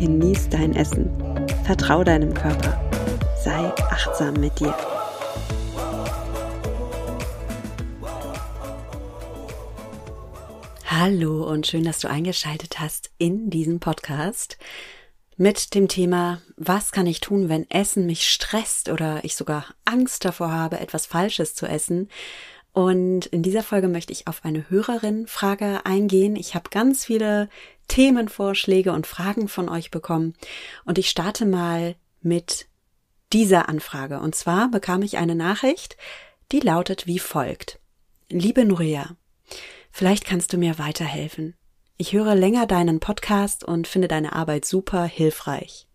genieß dein Essen. Vertrau deinem Körper. Sei achtsam mit dir. Hallo und schön, dass du eingeschaltet hast in diesem Podcast mit dem Thema, was kann ich tun, wenn Essen mich stresst oder ich sogar Angst davor habe, etwas Falsches zu essen. Und in dieser Folge möchte ich auf eine Hörerin-Frage eingehen. Ich habe ganz viele Themenvorschläge und Fragen von euch bekommen. Und ich starte mal mit dieser Anfrage. Und zwar bekam ich eine Nachricht, die lautet wie folgt. Liebe Nuria, vielleicht kannst du mir weiterhelfen. Ich höre länger deinen Podcast und finde deine Arbeit super hilfreich.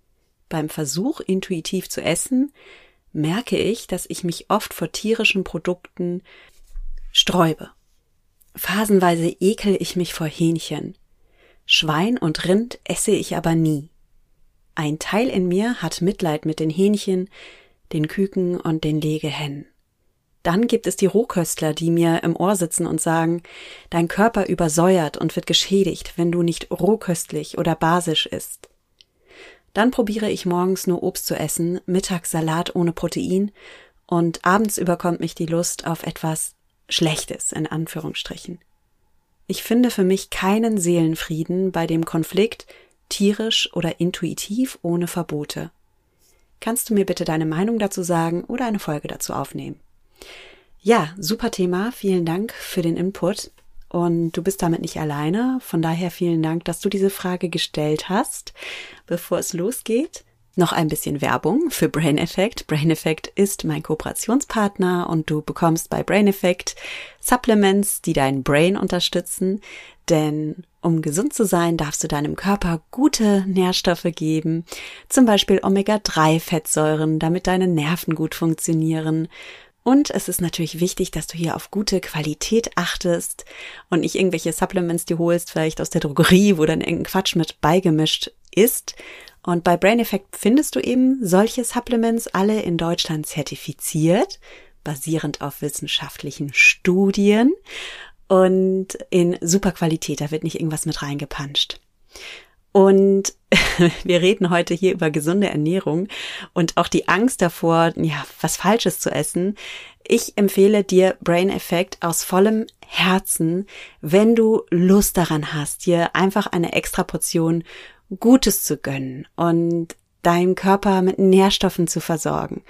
Beim Versuch, intuitiv zu essen, merke ich, dass ich mich oft vor tierischen Produkten sträube. Phasenweise ekel ich mich vor Hähnchen. Schwein und Rind esse ich aber nie. Ein Teil in mir hat Mitleid mit den Hähnchen, den Küken und den Legehennen. Dann gibt es die Rohköstler, die mir im Ohr sitzen und sagen, dein Körper übersäuert und wird geschädigt, wenn du nicht rohköstlich oder basisch isst. Dann probiere ich morgens nur Obst zu essen, mittags Salat ohne Protein und abends überkommt mich die Lust auf etwas Schlechtes in Anführungsstrichen. Ich finde für mich keinen Seelenfrieden bei dem Konflikt tierisch oder intuitiv ohne Verbote. Kannst du mir bitte deine Meinung dazu sagen oder eine Folge dazu aufnehmen? Ja, super Thema. Vielen Dank für den Input. Und du bist damit nicht alleine. Von daher vielen Dank, dass du diese Frage gestellt hast. Bevor es losgeht, noch ein bisschen Werbung für Brain Effect. Brain Effect ist mein Kooperationspartner und du bekommst bei Brain Effect Supplements, die dein Brain unterstützen. Denn um gesund zu sein, darfst du deinem Körper gute Nährstoffe geben, zum Beispiel Omega-3-Fettsäuren, damit deine Nerven gut funktionieren. Und es ist natürlich wichtig, dass du hier auf gute Qualität achtest und nicht irgendwelche Supplements dir holst, vielleicht aus der Drogerie, wo dann irgendein Quatsch mit beigemischt ist, und bei Brain Effect findest du eben solche Supplements alle in Deutschland zertifiziert, basierend auf wissenschaftlichen Studien und in super Qualität. Da wird nicht irgendwas mit reingepanscht. Und wir reden heute hier über gesunde Ernährung und auch die Angst davor, ja, was Falsches zu essen. Ich empfehle dir Brain Effect aus vollem Herzen, wenn du Lust daran hast, dir einfach eine extra Portion Gutes zu gönnen und deinen Körper mit Nährstoffen zu versorgen.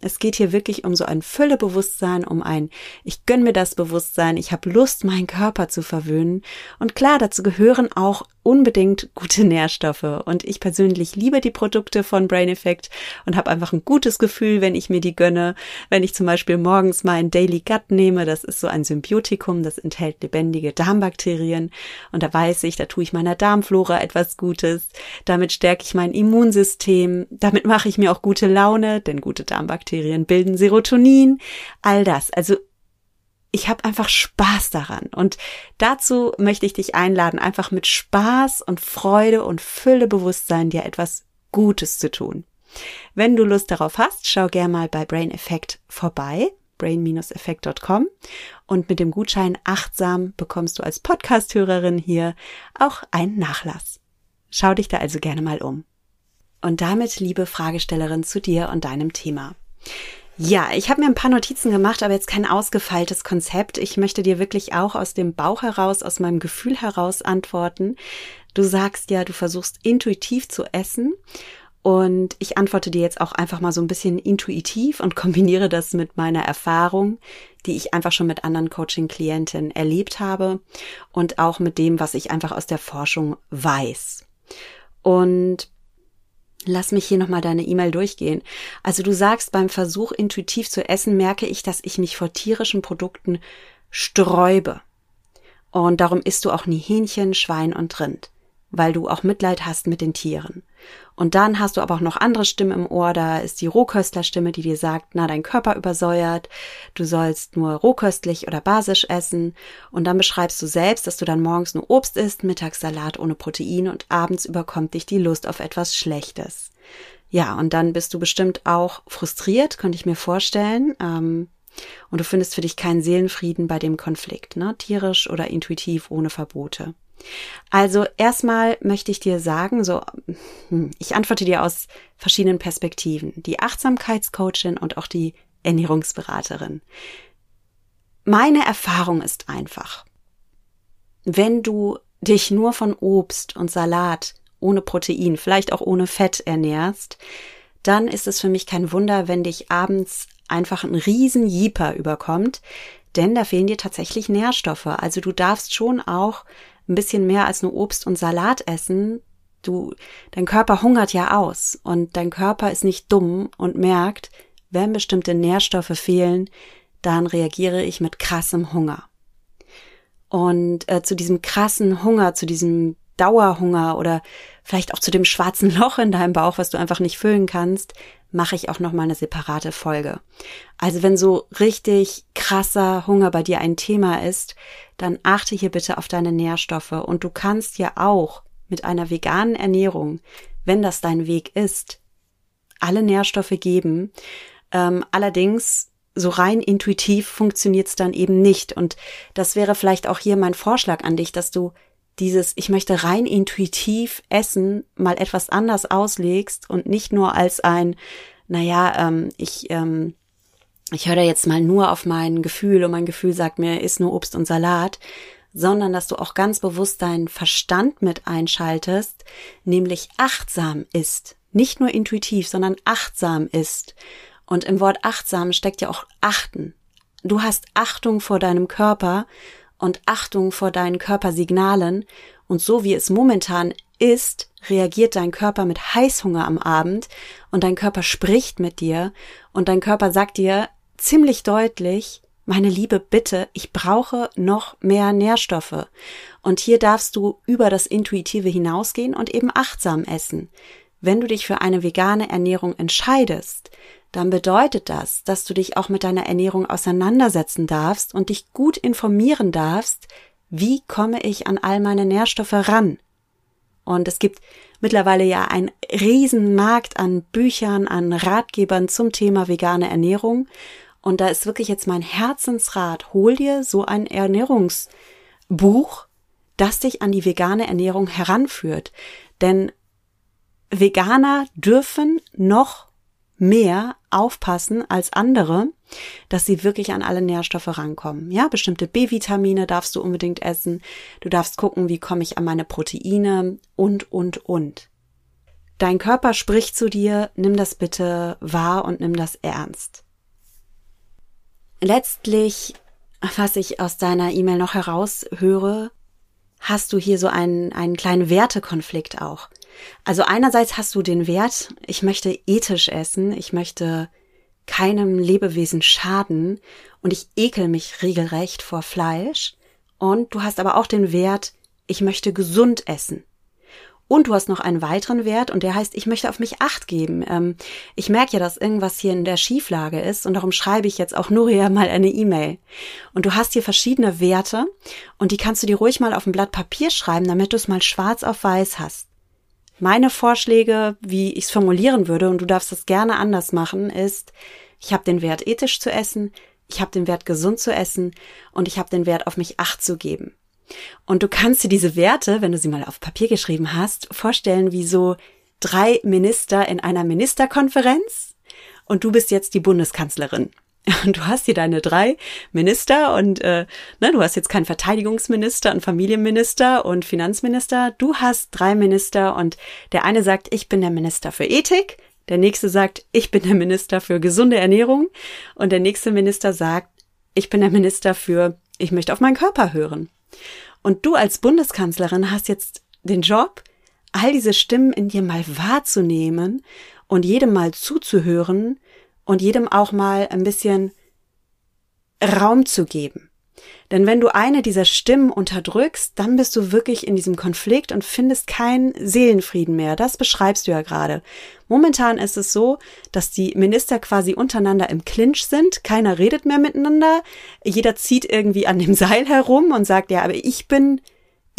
Es geht hier wirklich um so ein Füllebewusstsein, um ein Ich gönn mir das Bewusstsein, ich habe Lust, meinen Körper zu verwöhnen. Und klar, dazu gehören auch unbedingt gute Nährstoffe. Und ich persönlich liebe die Produkte von Brain Effect und habe einfach ein gutes Gefühl, wenn ich mir die gönne. Wenn ich zum Beispiel morgens mein Daily Gut nehme, das ist so ein Symbiotikum, das enthält lebendige Darmbakterien. Und da weiß ich, da tue ich meiner Darmflora etwas Gutes. Damit stärke ich mein Immunsystem. Damit mache ich mir auch gute Laune, denn gute Darmbakterien bilden Serotonin. All das. Also ich habe einfach Spaß daran. Und dazu möchte ich dich einladen, einfach mit Spaß und Freude und Füllebewusstsein dir etwas Gutes zu tun. Wenn du Lust darauf hast, schau gern mal bei Brain Effect vorbei, brain-effekt.com und mit dem Gutschein achtsam bekommst du als Podcasthörerin hier auch einen Nachlass. Schau dich da also gerne mal um. Und damit, liebe Fragestellerin, zu dir und deinem Thema. Ja, ich habe mir ein paar Notizen gemacht, aber jetzt kein ausgefeiltes Konzept. Ich möchte dir wirklich auch aus dem Bauch heraus, aus meinem Gefühl heraus antworten. Du sagst ja, du versuchst intuitiv zu essen. Und ich antworte dir jetzt auch einfach mal so ein bisschen intuitiv und kombiniere das mit meiner Erfahrung, die ich einfach schon mit anderen Coaching-Klienten erlebt habe und auch mit dem, was ich einfach aus der Forschung weiß. Und Lass mich hier nochmal deine E-Mail durchgehen. Also du sagst, beim Versuch intuitiv zu essen, merke ich, dass ich mich vor tierischen Produkten sträube. Und darum isst du auch nie Hähnchen, Schwein und Rind, weil du auch Mitleid hast mit den Tieren. Und dann hast du aber auch noch andere Stimmen im Ohr. Da ist die Rohköstlerstimme, die dir sagt, na, dein Körper übersäuert, du sollst nur rohköstlich oder basisch essen. Und dann beschreibst du selbst, dass du dann morgens nur Obst isst, mittags Salat ohne Protein und abends überkommt dich die Lust auf etwas Schlechtes. Ja, und dann bist du bestimmt auch frustriert, könnte ich mir vorstellen. Ähm, und du findest für dich keinen Seelenfrieden bei dem Konflikt, ne? tierisch oder intuitiv ohne Verbote. Also erstmal möchte ich dir sagen, so, ich antworte dir aus verschiedenen Perspektiven. Die Achtsamkeitscoachin und auch die Ernährungsberaterin. Meine Erfahrung ist einfach, wenn du dich nur von Obst und Salat ohne Protein, vielleicht auch ohne Fett ernährst, dann ist es für mich kein Wunder, wenn dich abends einfach ein riesen Jeeper überkommt, denn da fehlen dir tatsächlich Nährstoffe. Also du darfst schon auch ein bisschen mehr als nur Obst und Salat essen. Du, dein Körper hungert ja aus und dein Körper ist nicht dumm und merkt, wenn bestimmte Nährstoffe fehlen, dann reagiere ich mit krassem Hunger. Und äh, zu diesem krassen Hunger, zu diesem Dauerhunger oder vielleicht auch zu dem schwarzen Loch in deinem Bauch, was du einfach nicht füllen kannst, mache ich auch noch mal eine separate Folge. Also wenn so richtig krasser Hunger bei dir ein Thema ist, dann achte hier bitte auf deine Nährstoffe und du kannst ja auch mit einer veganen Ernährung, wenn das dein Weg ist, alle Nährstoffe geben. Ähm, allerdings so rein intuitiv funktioniert es dann eben nicht. Und das wäre vielleicht auch hier mein Vorschlag an dich, dass du dieses Ich möchte rein intuitiv essen mal etwas anders auslegst und nicht nur als ein, naja, ähm, ich, ähm, ich höre jetzt mal nur auf mein Gefühl und mein Gefühl sagt mir, isst nur Obst und Salat, sondern dass du auch ganz bewusst deinen Verstand mit einschaltest, nämlich achtsam ist. Nicht nur intuitiv, sondern achtsam ist. Und im Wort achtsam steckt ja auch achten. Du hast Achtung vor deinem Körper und Achtung vor deinen Körpersignalen und so wie es momentan ist, reagiert dein Körper mit Heißhunger am Abend und dein Körper spricht mit dir und dein Körper sagt dir ziemlich deutlich, meine Liebe, bitte, ich brauche noch mehr Nährstoffe. Und hier darfst du über das Intuitive hinausgehen und eben achtsam essen. Wenn du dich für eine vegane Ernährung entscheidest, dann bedeutet das, dass du dich auch mit deiner Ernährung auseinandersetzen darfst und dich gut informieren darfst, wie komme ich an all meine Nährstoffe ran. Und es gibt mittlerweile ja einen riesen Markt an Büchern, an Ratgebern zum Thema vegane Ernährung. Und da ist wirklich jetzt mein Herzensrat, hol dir so ein Ernährungsbuch, das dich an die vegane Ernährung heranführt. Denn Veganer dürfen noch mehr aufpassen als andere, dass sie wirklich an alle Nährstoffe rankommen. Ja, bestimmte B-Vitamine darfst du unbedingt essen. Du darfst gucken, wie komme ich an meine Proteine und, und, und. Dein Körper spricht zu dir, nimm das bitte wahr und nimm das ernst. Letztlich, was ich aus deiner E-Mail noch heraushöre, hast du hier so einen, einen kleinen Wertekonflikt auch. Also einerseits hast du den Wert, ich möchte ethisch essen, ich möchte keinem Lebewesen schaden und ich ekel mich regelrecht vor Fleisch. Und du hast aber auch den Wert, ich möchte gesund essen. Und du hast noch einen weiteren Wert und der heißt, ich möchte auf mich acht geben. Ähm, ich merke ja, dass irgendwas hier in der Schieflage ist und darum schreibe ich jetzt auch Nuria mal eine E-Mail. Und du hast hier verschiedene Werte und die kannst du dir ruhig mal auf ein Blatt Papier schreiben, damit du es mal schwarz auf weiß hast. Meine Vorschläge, wie ich es formulieren würde, und du darfst es gerne anders machen, ist, ich habe den Wert ethisch zu essen, ich habe den Wert gesund zu essen und ich habe den Wert auf mich acht zu geben. Und du kannst dir diese Werte, wenn du sie mal auf Papier geschrieben hast, vorstellen wie so drei Minister in einer Ministerkonferenz und du bist jetzt die Bundeskanzlerin. Und du hast hier deine drei Minister und äh, ne, du hast jetzt keinen Verteidigungsminister und Familienminister und Finanzminister. Du hast drei Minister und der eine sagt, ich bin der Minister für Ethik, der nächste sagt, ich bin der Minister für gesunde Ernährung und der nächste Minister sagt, ich bin der Minister für, ich möchte auf meinen Körper hören. Und du als Bundeskanzlerin hast jetzt den Job, all diese Stimmen in dir mal wahrzunehmen und jedem mal zuzuhören und jedem auch mal ein bisschen Raum zu geben. Denn wenn du eine dieser Stimmen unterdrückst, dann bist du wirklich in diesem Konflikt und findest keinen Seelenfrieden mehr. Das beschreibst du ja gerade. Momentan ist es so, dass die Minister quasi untereinander im Clinch sind. Keiner redet mehr miteinander. Jeder zieht irgendwie an dem Seil herum und sagt, ja, aber ich bin,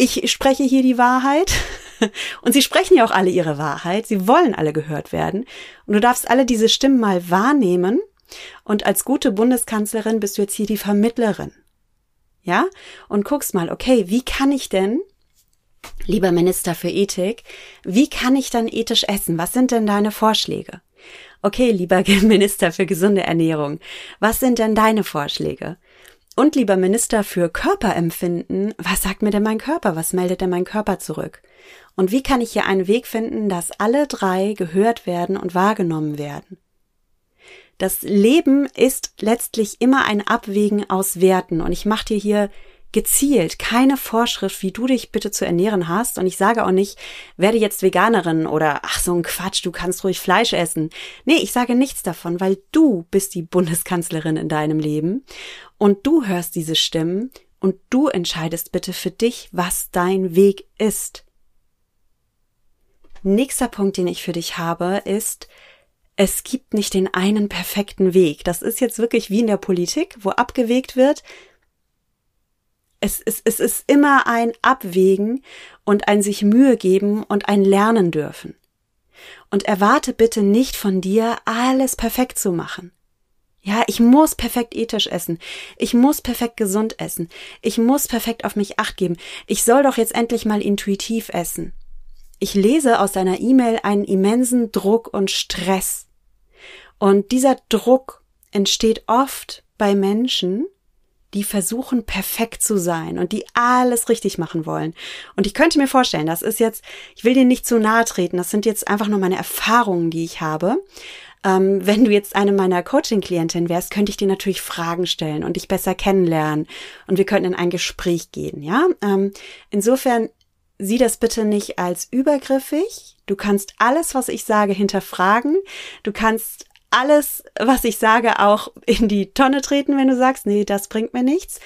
ich spreche hier die Wahrheit. Und sie sprechen ja auch alle ihre Wahrheit. Sie wollen alle gehört werden. Und du darfst alle diese Stimmen mal wahrnehmen. Und als gute Bundeskanzlerin bist du jetzt hier die Vermittlerin ja, und guckst mal, okay, wie kann ich denn, lieber Minister für Ethik, wie kann ich dann ethisch essen? Was sind denn deine Vorschläge? Okay, lieber Minister für gesunde Ernährung, was sind denn deine Vorschläge? Und lieber Minister für Körperempfinden, was sagt mir denn mein Körper? Was meldet denn mein Körper zurück? Und wie kann ich hier einen Weg finden, dass alle drei gehört werden und wahrgenommen werden? Das Leben ist letztlich immer ein Abwägen aus Werten und ich mache dir hier gezielt keine Vorschrift, wie du dich bitte zu ernähren hast. Und ich sage auch nicht, werde jetzt Veganerin oder ach so ein Quatsch, du kannst ruhig Fleisch essen. Nee, ich sage nichts davon, weil du bist die Bundeskanzlerin in deinem Leben und du hörst diese Stimmen und du entscheidest bitte für dich, was dein Weg ist. Nächster Punkt, den ich für dich habe, ist, es gibt nicht den einen perfekten Weg. Das ist jetzt wirklich wie in der Politik, wo abgewegt wird. Es, es, es ist immer ein Abwägen und ein sich Mühe geben und ein Lernen dürfen. Und erwarte bitte nicht von dir, alles perfekt zu machen. Ja, ich muss perfekt ethisch essen. Ich muss perfekt gesund essen. Ich muss perfekt auf mich acht geben. Ich soll doch jetzt endlich mal intuitiv essen. Ich lese aus deiner E-Mail einen immensen Druck und Stress. Und dieser Druck entsteht oft bei Menschen, die versuchen, perfekt zu sein und die alles richtig machen wollen. Und ich könnte mir vorstellen, das ist jetzt, ich will dir nicht zu nahe treten, das sind jetzt einfach nur meine Erfahrungen, die ich habe. Ähm, wenn du jetzt eine meiner Coaching-Klientin wärst, könnte ich dir natürlich Fragen stellen und dich besser kennenlernen und wir könnten in ein Gespräch gehen, ja? Ähm, insofern sieh das bitte nicht als übergriffig. Du kannst alles, was ich sage, hinterfragen. Du kannst alles, was ich sage, auch in die Tonne treten, wenn du sagst, nee, das bringt mir nichts.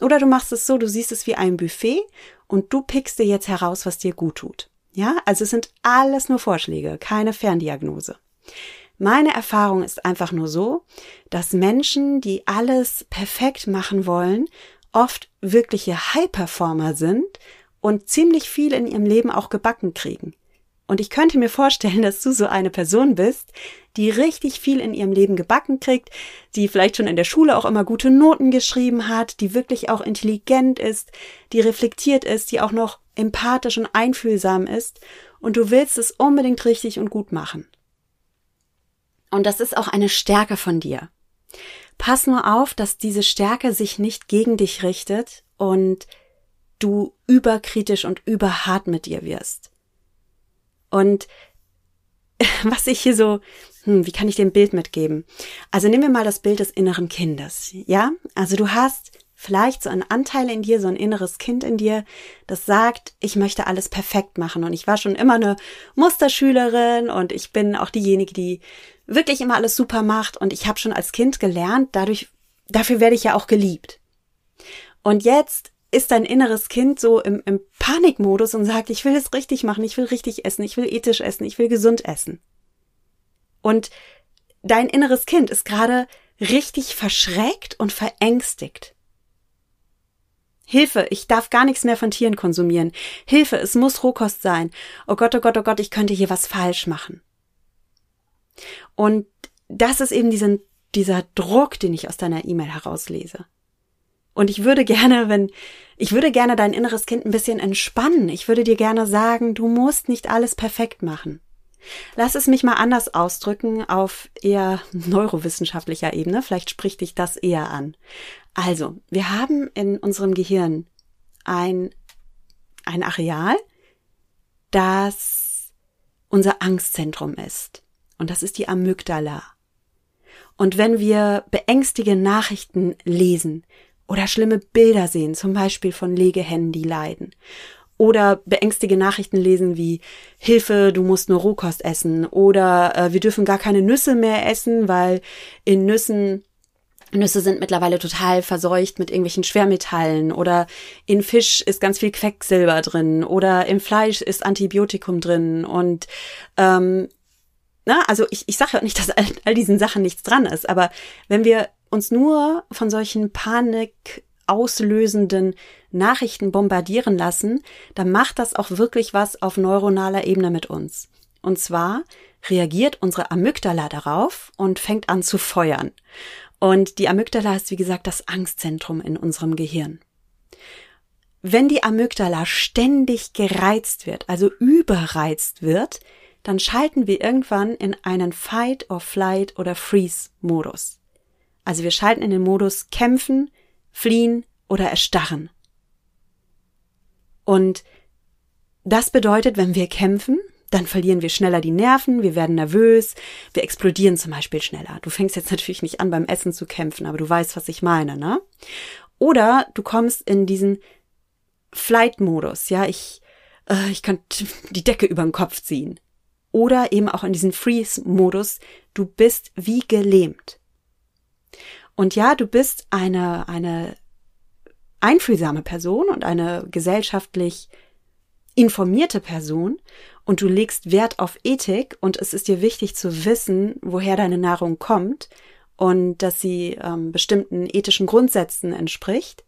Oder du machst es so, du siehst es wie ein Buffet und du pickst dir jetzt heraus, was dir gut tut. Ja, also es sind alles nur Vorschläge, keine Ferndiagnose. Meine Erfahrung ist einfach nur so, dass Menschen, die alles perfekt machen wollen, oft wirkliche High-Performer sind und ziemlich viel in ihrem Leben auch gebacken kriegen. Und ich könnte mir vorstellen, dass du so eine Person bist, die richtig viel in ihrem Leben gebacken kriegt, die vielleicht schon in der Schule auch immer gute Noten geschrieben hat, die wirklich auch intelligent ist, die reflektiert ist, die auch noch empathisch und einfühlsam ist. Und du willst es unbedingt richtig und gut machen. Und das ist auch eine Stärke von dir. Pass nur auf, dass diese Stärke sich nicht gegen dich richtet und du überkritisch und überhart mit dir wirst. Und was ich hier so, hm, wie kann ich dir ein Bild mitgeben? Also nehmen wir mal das Bild des inneren Kindes, ja? Also du hast vielleicht so einen Anteil in dir, so ein inneres Kind in dir, das sagt, ich möchte alles perfekt machen und ich war schon immer eine Musterschülerin und ich bin auch diejenige, die wirklich immer alles super macht und ich habe schon als Kind gelernt, dadurch dafür werde ich ja auch geliebt. Und jetzt ist dein inneres Kind so im, im Panikmodus und sagt, ich will es richtig machen, ich will richtig essen, ich will ethisch essen, ich will gesund essen. Und dein inneres Kind ist gerade richtig verschreckt und verängstigt. Hilfe, ich darf gar nichts mehr von Tieren konsumieren. Hilfe, es muss Rohkost sein. Oh Gott, oh Gott, oh Gott, ich könnte hier was falsch machen. Und das ist eben diesen, dieser Druck, den ich aus deiner E-Mail herauslese. Und ich würde gerne, wenn, ich würde gerne dein inneres Kind ein bisschen entspannen. Ich würde dir gerne sagen, du musst nicht alles perfekt machen. Lass es mich mal anders ausdrücken auf eher neurowissenschaftlicher Ebene. Vielleicht spricht dich das eher an. Also, wir haben in unserem Gehirn ein, ein Areal, das unser Angstzentrum ist. Und das ist die Amygdala. Und wenn wir beängstigende Nachrichten lesen, oder schlimme Bilder sehen, zum Beispiel von Legehennen, die leiden. Oder beängstige Nachrichten lesen wie Hilfe, du musst nur Rohkost essen. Oder äh, wir dürfen gar keine Nüsse mehr essen, weil in Nüssen Nüsse sind mittlerweile total verseucht mit irgendwelchen Schwermetallen oder in Fisch ist ganz viel Quecksilber drin oder im Fleisch ist Antibiotikum drin und ähm, na, also ich, ich sage ja nicht, dass all, all diesen Sachen nichts dran ist, aber wenn wir uns nur von solchen Panik auslösenden Nachrichten bombardieren lassen, dann macht das auch wirklich was auf neuronaler Ebene mit uns. Und zwar reagiert unsere Amygdala darauf und fängt an zu feuern. Und die Amygdala ist, wie gesagt, das Angstzentrum in unserem Gehirn. Wenn die Amygdala ständig gereizt wird, also überreizt wird, dann schalten wir irgendwann in einen Fight or Flight oder Freeze Modus. Also wir schalten in den Modus kämpfen, fliehen oder erstarren. Und das bedeutet, wenn wir kämpfen, dann verlieren wir schneller die Nerven, wir werden nervös, wir explodieren zum Beispiel schneller. Du fängst jetzt natürlich nicht an, beim Essen zu kämpfen, aber du weißt, was ich meine, ne? Oder du kommst in diesen Flight-Modus, ja, ich, äh, ich kann die Decke über den Kopf ziehen. Oder eben auch in diesen Freeze-Modus, du bist wie gelähmt. Und ja, du bist eine, eine einfühlsame Person und eine gesellschaftlich informierte Person und du legst Wert auf Ethik und es ist dir wichtig zu wissen, woher deine Nahrung kommt und dass sie ähm, bestimmten ethischen Grundsätzen entspricht.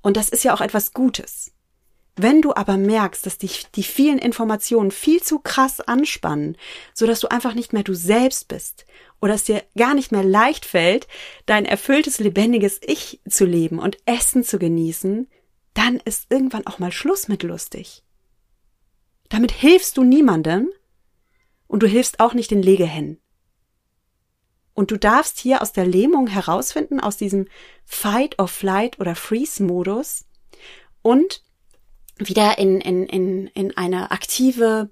Und das ist ja auch etwas Gutes. Wenn du aber merkst, dass dich die vielen Informationen viel zu krass anspannen, so dass du einfach nicht mehr du selbst bist oder es dir gar nicht mehr leicht fällt, dein erfülltes, lebendiges Ich zu leben und Essen zu genießen, dann ist irgendwann auch mal Schluss mit lustig. Damit hilfst du niemandem und du hilfst auch nicht den Legehennen. Und du darfst hier aus der Lähmung herausfinden, aus diesem Fight or Flight oder Freeze-Modus und wieder in, in, in, in eine aktive,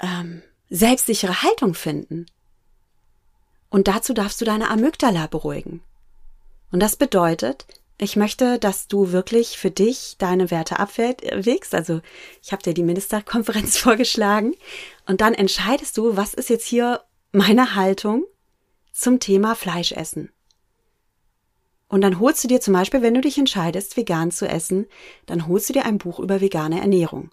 ähm, selbstsichere Haltung finden. Und dazu darfst du deine Amygdala beruhigen. Und das bedeutet, ich möchte, dass du wirklich für dich deine Werte abwägst. Also ich habe dir die Ministerkonferenz vorgeschlagen und dann entscheidest du, was ist jetzt hier meine Haltung zum Thema Fleischessen. Und dann holst du dir zum Beispiel, wenn du dich entscheidest, vegan zu essen, dann holst du dir ein Buch über vegane Ernährung.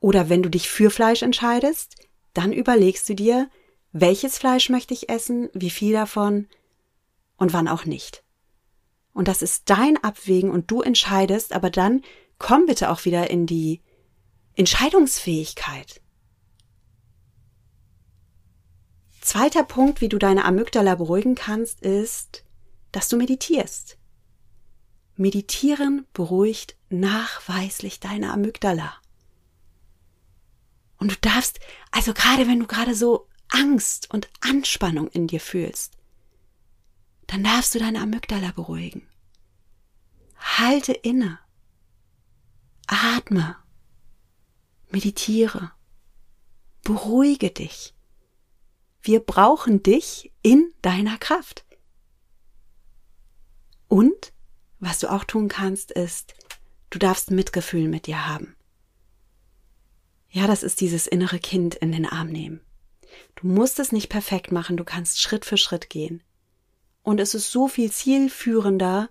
Oder wenn du dich für Fleisch entscheidest, dann überlegst du dir, welches Fleisch möchte ich essen, wie viel davon und wann auch nicht. Und das ist dein Abwägen und du entscheidest, aber dann komm bitte auch wieder in die Entscheidungsfähigkeit. Zweiter Punkt, wie du deine Amygdala beruhigen kannst, ist, dass du meditierst. Meditieren beruhigt nachweislich deine Amygdala. Und du darfst, also gerade wenn du gerade so Angst und Anspannung in dir fühlst, dann darfst du deine Amygdala beruhigen. Halte inne. Atme. Meditiere. Beruhige dich. Wir brauchen dich in deiner Kraft. Und was du auch tun kannst, ist, du darfst Mitgefühl mit dir haben. Ja, das ist dieses innere Kind in den Arm nehmen. Du musst es nicht perfekt machen, du kannst Schritt für Schritt gehen. Und es ist so viel zielführender,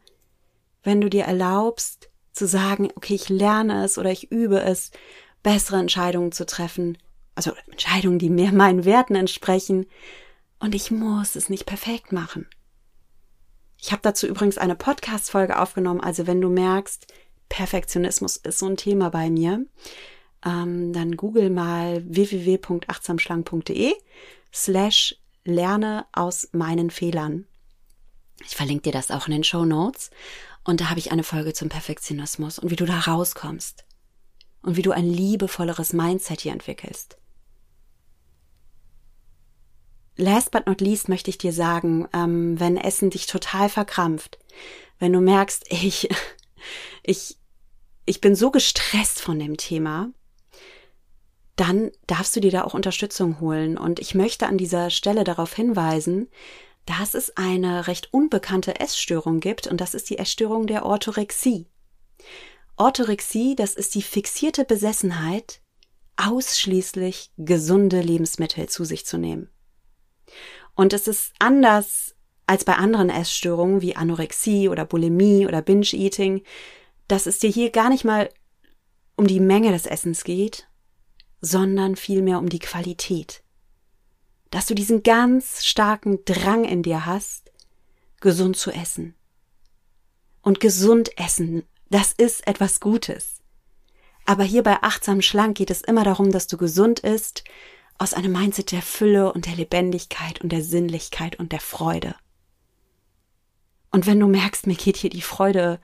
wenn du dir erlaubst zu sagen, okay, ich lerne es oder ich übe es, bessere Entscheidungen zu treffen, also Entscheidungen, die mehr meinen Werten entsprechen, und ich muss es nicht perfekt machen. Ich habe dazu übrigens eine Podcast-Folge aufgenommen, also wenn du merkst, Perfektionismus ist so ein Thema bei mir, ähm, dann google mal www.achtsamschlang.de slash lerne aus meinen Fehlern. Ich verlinke dir das auch in den Show Notes. Und da habe ich eine Folge zum Perfektionismus und wie du da rauskommst. Und wie du ein liebevolleres Mindset hier entwickelst. Last but not least möchte ich dir sagen, ähm, wenn Essen dich total verkrampft, wenn du merkst, ich, ich, ich bin so gestresst von dem Thema, dann darfst du dir da auch Unterstützung holen. Und ich möchte an dieser Stelle darauf hinweisen, dass es eine recht unbekannte Essstörung gibt und das ist die Essstörung der Orthorexie. Orthorexie, das ist die fixierte Besessenheit, ausschließlich gesunde Lebensmittel zu sich zu nehmen. Und es ist anders als bei anderen Essstörungen wie Anorexie oder Bulimie oder Binge-Eating, dass es dir hier gar nicht mal um die Menge des Essens geht, sondern vielmehr um die Qualität. Dass du diesen ganz starken Drang in dir hast, gesund zu essen. Und gesund essen, das ist etwas Gutes. Aber hier bei achtsam schlank geht es immer darum, dass du gesund isst, aus einem Mindset der Fülle und der Lebendigkeit und der Sinnlichkeit und der Freude. Und wenn du merkst, mir geht hier die Freude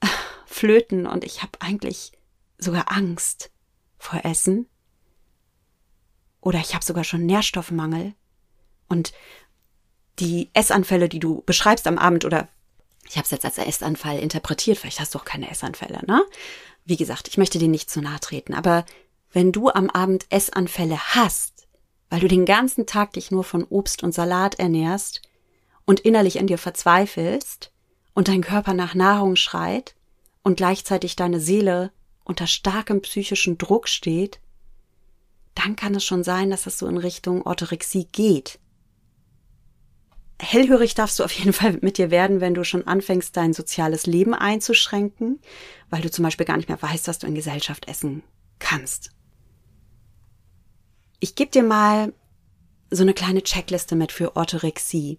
äh, flöten und ich habe eigentlich sogar Angst vor Essen. Oder ich habe sogar schon Nährstoffmangel. Und die Essanfälle, die du beschreibst am Abend oder ich habe es jetzt als Essanfall interpretiert, vielleicht hast du auch keine Essanfälle, ne? Wie gesagt, ich möchte dir nicht zu nahe treten, aber wenn du am Abend Essanfälle hast, weil du den ganzen Tag dich nur von Obst und Salat ernährst und innerlich in dir verzweifelst und dein Körper nach Nahrung schreit und gleichzeitig deine Seele unter starkem psychischen Druck steht, dann kann es schon sein, dass es so in Richtung Orthorexie geht. Hellhörig darfst du auf jeden Fall mit dir werden, wenn du schon anfängst, dein soziales Leben einzuschränken, weil du zum Beispiel gar nicht mehr weißt, was du in Gesellschaft essen kannst. Ich gebe dir mal so eine kleine Checkliste mit für Orthorexie.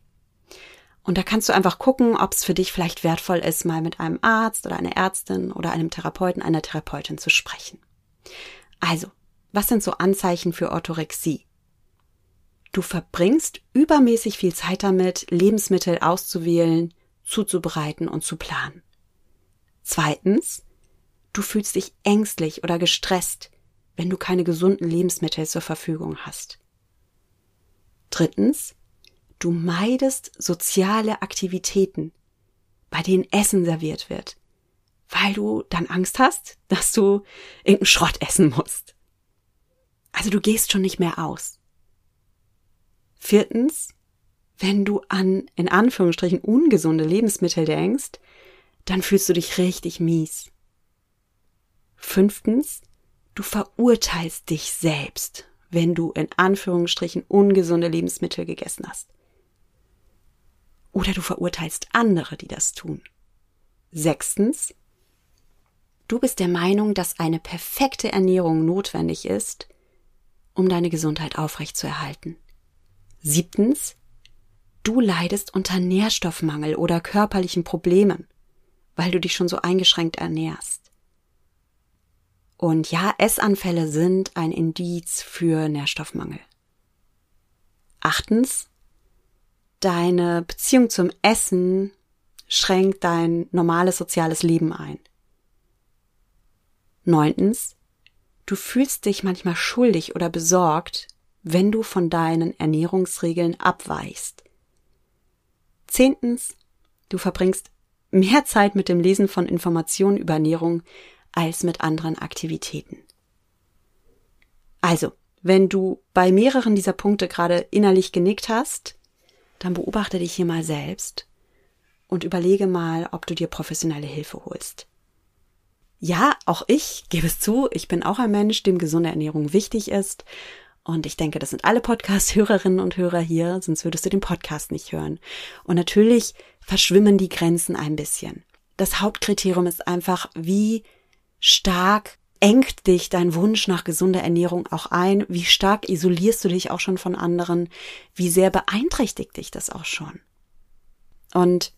Und da kannst du einfach gucken, ob es für dich vielleicht wertvoll ist, mal mit einem Arzt oder einer Ärztin oder einem Therapeuten, einer Therapeutin zu sprechen. Also, was sind so Anzeichen für Orthorexie? Du verbringst übermäßig viel Zeit damit, Lebensmittel auszuwählen, zuzubereiten und zu planen. Zweitens, du fühlst dich ängstlich oder gestresst, wenn du keine gesunden Lebensmittel zur Verfügung hast. Drittens, du meidest soziale Aktivitäten, bei denen Essen serviert wird, weil du dann Angst hast, dass du irgendeinen Schrott essen musst. Also du gehst schon nicht mehr aus. Viertens, wenn du an, in Anführungsstrichen, ungesunde Lebensmittel denkst, dann fühlst du dich richtig mies. Fünftens, du verurteilst dich selbst, wenn du in Anführungsstrichen ungesunde Lebensmittel gegessen hast. Oder du verurteilst andere, die das tun. Sechstens, du bist der Meinung, dass eine perfekte Ernährung notwendig ist, um deine Gesundheit aufrechtzuerhalten. Siebtens, du leidest unter Nährstoffmangel oder körperlichen Problemen, weil du dich schon so eingeschränkt ernährst. Und ja, Essanfälle sind ein Indiz für Nährstoffmangel. Achtens, deine Beziehung zum Essen schränkt dein normales soziales Leben ein. Neuntens, du fühlst dich manchmal schuldig oder besorgt, wenn du von deinen Ernährungsregeln abweichst. Zehntens, du verbringst mehr Zeit mit dem Lesen von Informationen über Ernährung als mit anderen Aktivitäten. Also, wenn du bei mehreren dieser Punkte gerade innerlich genickt hast, dann beobachte dich hier mal selbst und überlege mal, ob du dir professionelle Hilfe holst. Ja, auch ich gebe es zu, ich bin auch ein Mensch, dem gesunde Ernährung wichtig ist. Und ich denke, das sind alle Podcast-Hörerinnen und Hörer hier, sonst würdest du den Podcast nicht hören. Und natürlich verschwimmen die Grenzen ein bisschen. Das Hauptkriterium ist einfach, wie stark engt dich dein Wunsch nach gesunder Ernährung auch ein? Wie stark isolierst du dich auch schon von anderen? Wie sehr beeinträchtigt dich das auch schon? Und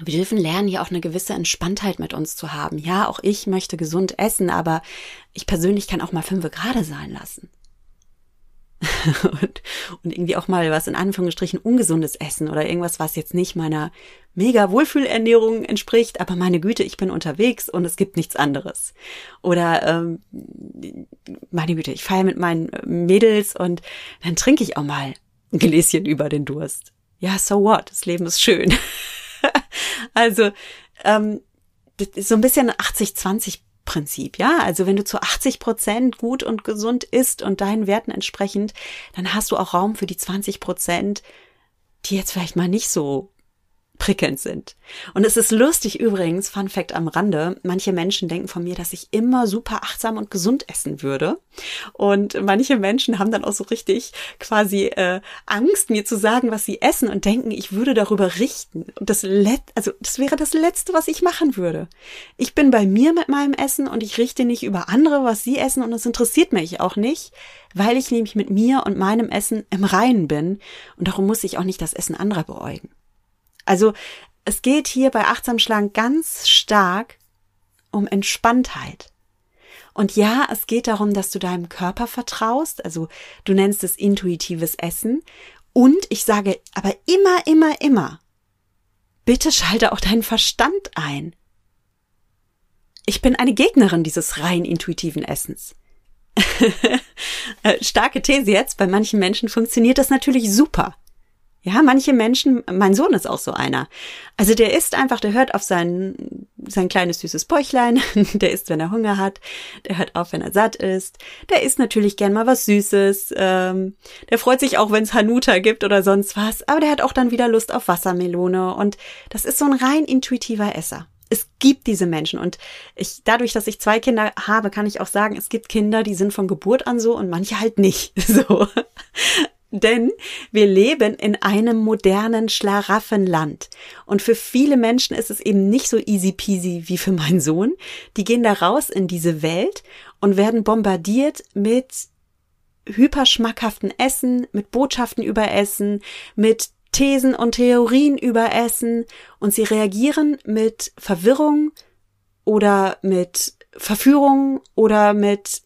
wir dürfen lernen, hier auch eine gewisse Entspanntheit mit uns zu haben. Ja, auch ich möchte gesund essen, aber ich persönlich kann auch mal fünf Grade sein lassen. und, und irgendwie auch mal was in Anführungsstrichen ungesundes essen oder irgendwas, was jetzt nicht meiner mega Wohlfühlernährung entspricht, aber meine Güte, ich bin unterwegs und es gibt nichts anderes. Oder ähm, meine Güte, ich feiere mit meinen Mädels und dann trinke ich auch mal ein Gläschen über den Durst. Ja, so what? Das Leben ist schön. also ähm, so ein bisschen 80-20 Prinzip, ja. Also wenn du zu 80 Prozent gut und gesund isst und deinen Werten entsprechend, dann hast du auch Raum für die 20 Prozent, die jetzt vielleicht mal nicht so prickelnd sind. Und es ist lustig übrigens, Fun Fact am Rande, manche Menschen denken von mir, dass ich immer super achtsam und gesund essen würde. Und manche Menschen haben dann auch so richtig quasi äh, Angst, mir zu sagen, was sie essen und denken, ich würde darüber richten. Und das Let also das wäre das Letzte, was ich machen würde. Ich bin bei mir mit meinem Essen und ich richte nicht über andere, was sie essen und es interessiert mich auch nicht, weil ich nämlich mit mir und meinem Essen im Reinen bin und darum muss ich auch nicht das Essen anderer beäugen. Also es geht hier bei Achtsam Schlank ganz stark um Entspanntheit. Und ja, es geht darum, dass du deinem Körper vertraust, also du nennst es intuitives Essen. Und ich sage aber immer, immer, immer, bitte schalte auch deinen Verstand ein. Ich bin eine Gegnerin dieses rein intuitiven Essens. Äh, starke These jetzt, bei manchen Menschen funktioniert das natürlich super. Ja, manche Menschen, mein Sohn ist auch so einer. Also der isst einfach, der hört auf sein, sein kleines süßes Bäuchlein, der isst, wenn er Hunger hat, der hört auf, wenn er satt ist, der isst natürlich gern mal was Süßes, ähm, der freut sich auch, wenn es Hanuta gibt oder sonst was, aber der hat auch dann wieder Lust auf Wassermelone und das ist so ein rein intuitiver Esser. Es gibt diese Menschen und ich, dadurch, dass ich zwei Kinder habe, kann ich auch sagen, es gibt Kinder, die sind von Geburt an so und manche halt nicht. So. Denn wir leben in einem modernen Schlaraffenland. Und für viele Menschen ist es eben nicht so easy peasy wie für meinen Sohn. Die gehen da raus in diese Welt und werden bombardiert mit hyperschmackhaften Essen, mit Botschaften über Essen, mit Thesen und Theorien über Essen und sie reagieren mit Verwirrung oder mit Verführung oder mit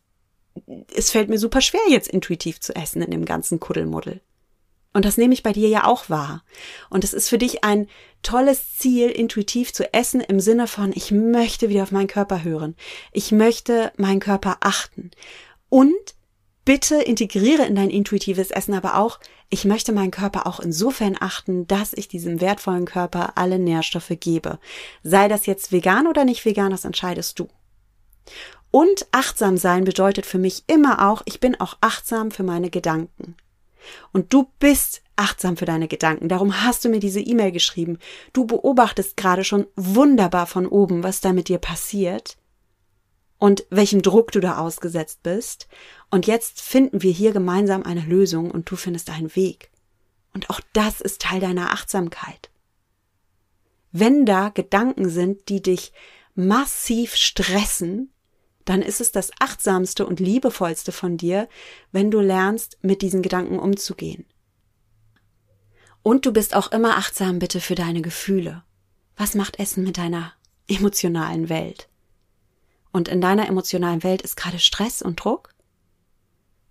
es fällt mir super schwer, jetzt intuitiv zu essen in dem ganzen Kuddelmuddel. Und das nehme ich bei dir ja auch wahr. Und es ist für dich ein tolles Ziel, intuitiv zu essen im Sinne von, ich möchte wieder auf meinen Körper hören. Ich möchte meinen Körper achten. Und bitte integriere in dein intuitives Essen aber auch, ich möchte meinen Körper auch insofern achten, dass ich diesem wertvollen Körper alle Nährstoffe gebe. Sei das jetzt vegan oder nicht vegan, das entscheidest du. Und achtsam sein bedeutet für mich immer auch, ich bin auch achtsam für meine Gedanken. Und du bist achtsam für deine Gedanken. Darum hast du mir diese E-Mail geschrieben. Du beobachtest gerade schon wunderbar von oben, was da mit dir passiert und welchem Druck du da ausgesetzt bist. Und jetzt finden wir hier gemeinsam eine Lösung und du findest einen Weg. Und auch das ist Teil deiner Achtsamkeit. Wenn da Gedanken sind, die dich massiv stressen, dann ist es das achtsamste und liebevollste von dir, wenn du lernst, mit diesen Gedanken umzugehen. Und du bist auch immer achtsam bitte für deine Gefühle. Was macht Essen mit deiner emotionalen Welt? Und in deiner emotionalen Welt ist gerade Stress und Druck?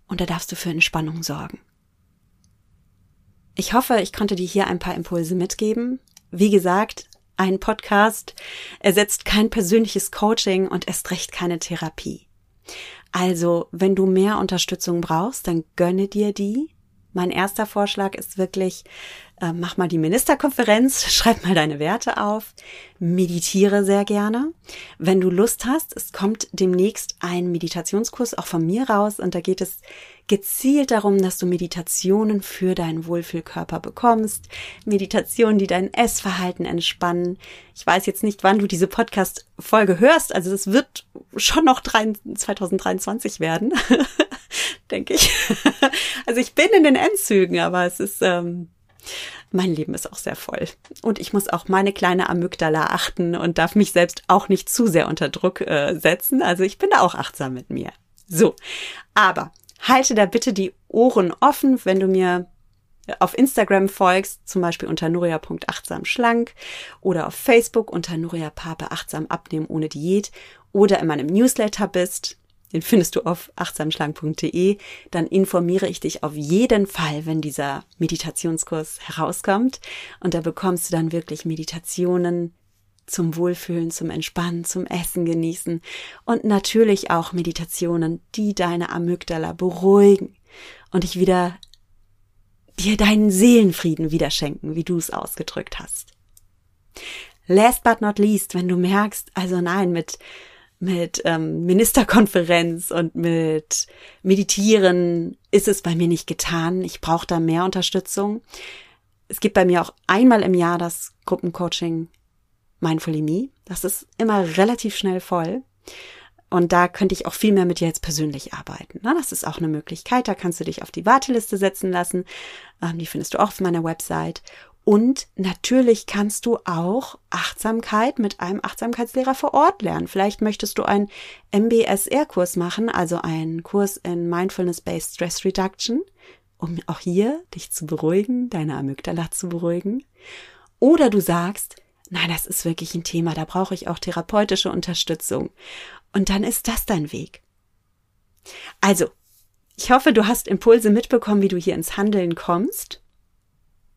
Und da darfst du für Entspannung sorgen. Ich hoffe, ich konnte dir hier ein paar Impulse mitgeben. Wie gesagt, ein Podcast ersetzt kein persönliches Coaching und erst recht keine Therapie. Also, wenn du mehr Unterstützung brauchst, dann gönne dir die. Mein erster Vorschlag ist wirklich, äh, mach mal die Ministerkonferenz, schreib mal deine Werte auf, meditiere sehr gerne. Wenn du Lust hast, es kommt demnächst ein Meditationskurs auch von mir raus und da geht es gezielt darum, dass du Meditationen für deinen Wohlfühlkörper bekommst, Meditationen, die dein Essverhalten entspannen. Ich weiß jetzt nicht, wann du diese Podcast-Folge hörst, also es wird schon noch 2023 werden, denke ich. Also ich bin in den Endzügen, aber es ist ähm, mein Leben ist auch sehr voll. Und ich muss auch meine kleine Amygdala achten und darf mich selbst auch nicht zu sehr unter Druck äh, setzen. Also ich bin da auch achtsam mit mir. So, aber halte da bitte die Ohren offen, wenn du mir auf Instagram folgst, zum Beispiel unter nuria.achtsamschlank oder auf Facebook unter Nuria achtsam abnehmen ohne Diät oder in meinem Newsletter bist, den findest du auf achtsamschlank.de, dann informiere ich dich auf jeden Fall, wenn dieser Meditationskurs herauskommt. Und da bekommst du dann wirklich Meditationen zum Wohlfühlen, zum Entspannen, zum Essen genießen und natürlich auch Meditationen, die deine Amygdala beruhigen und dich wieder dir deinen Seelenfrieden wieder schenken, wie du es ausgedrückt hast. Last but not least, wenn du merkst, also nein, mit mit ähm, Ministerkonferenz und mit Meditieren ist es bei mir nicht getan. Ich brauche da mehr Unterstützung. Es gibt bei mir auch einmal im Jahr das Gruppencoaching Mindfully Me. Das ist immer relativ schnell voll. Und da könnte ich auch viel mehr mit dir jetzt persönlich arbeiten. Na, das ist auch eine Möglichkeit. Da kannst du dich auf die Warteliste setzen lassen. Ähm, die findest du auch auf meiner Website. Und natürlich kannst du auch Achtsamkeit mit einem Achtsamkeitslehrer vor Ort lernen. Vielleicht möchtest du einen MBSR-Kurs machen, also einen Kurs in Mindfulness-Based Stress Reduction, um auch hier dich zu beruhigen, deine Amygdala zu beruhigen. Oder du sagst, nein, das ist wirklich ein Thema, da brauche ich auch therapeutische Unterstützung. Und dann ist das dein Weg. Also, ich hoffe, du hast Impulse mitbekommen, wie du hier ins Handeln kommst.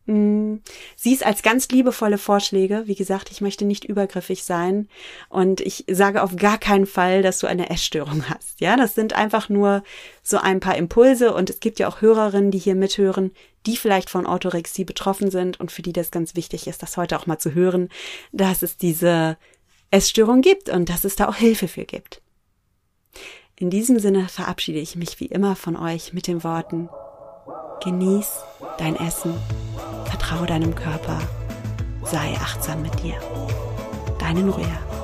Hm, sieh es als ganz liebevolle Vorschläge. Wie gesagt, ich möchte nicht übergriffig sein und ich sage auf gar keinen Fall, dass du eine Essstörung hast. Ja, das sind einfach nur so ein paar Impulse und es gibt ja auch Hörerinnen, die hier mithören, die vielleicht von Orthorexie betroffen sind und für die das ganz wichtig ist, das heute auch mal zu hören, dass es diese Essstörung gibt und dass es da auch Hilfe für gibt. In diesem Sinne verabschiede ich mich wie immer von euch mit den Worten Genieß dein Essen, vertraue deinem Körper, sei achtsam mit dir. Deine Nuria.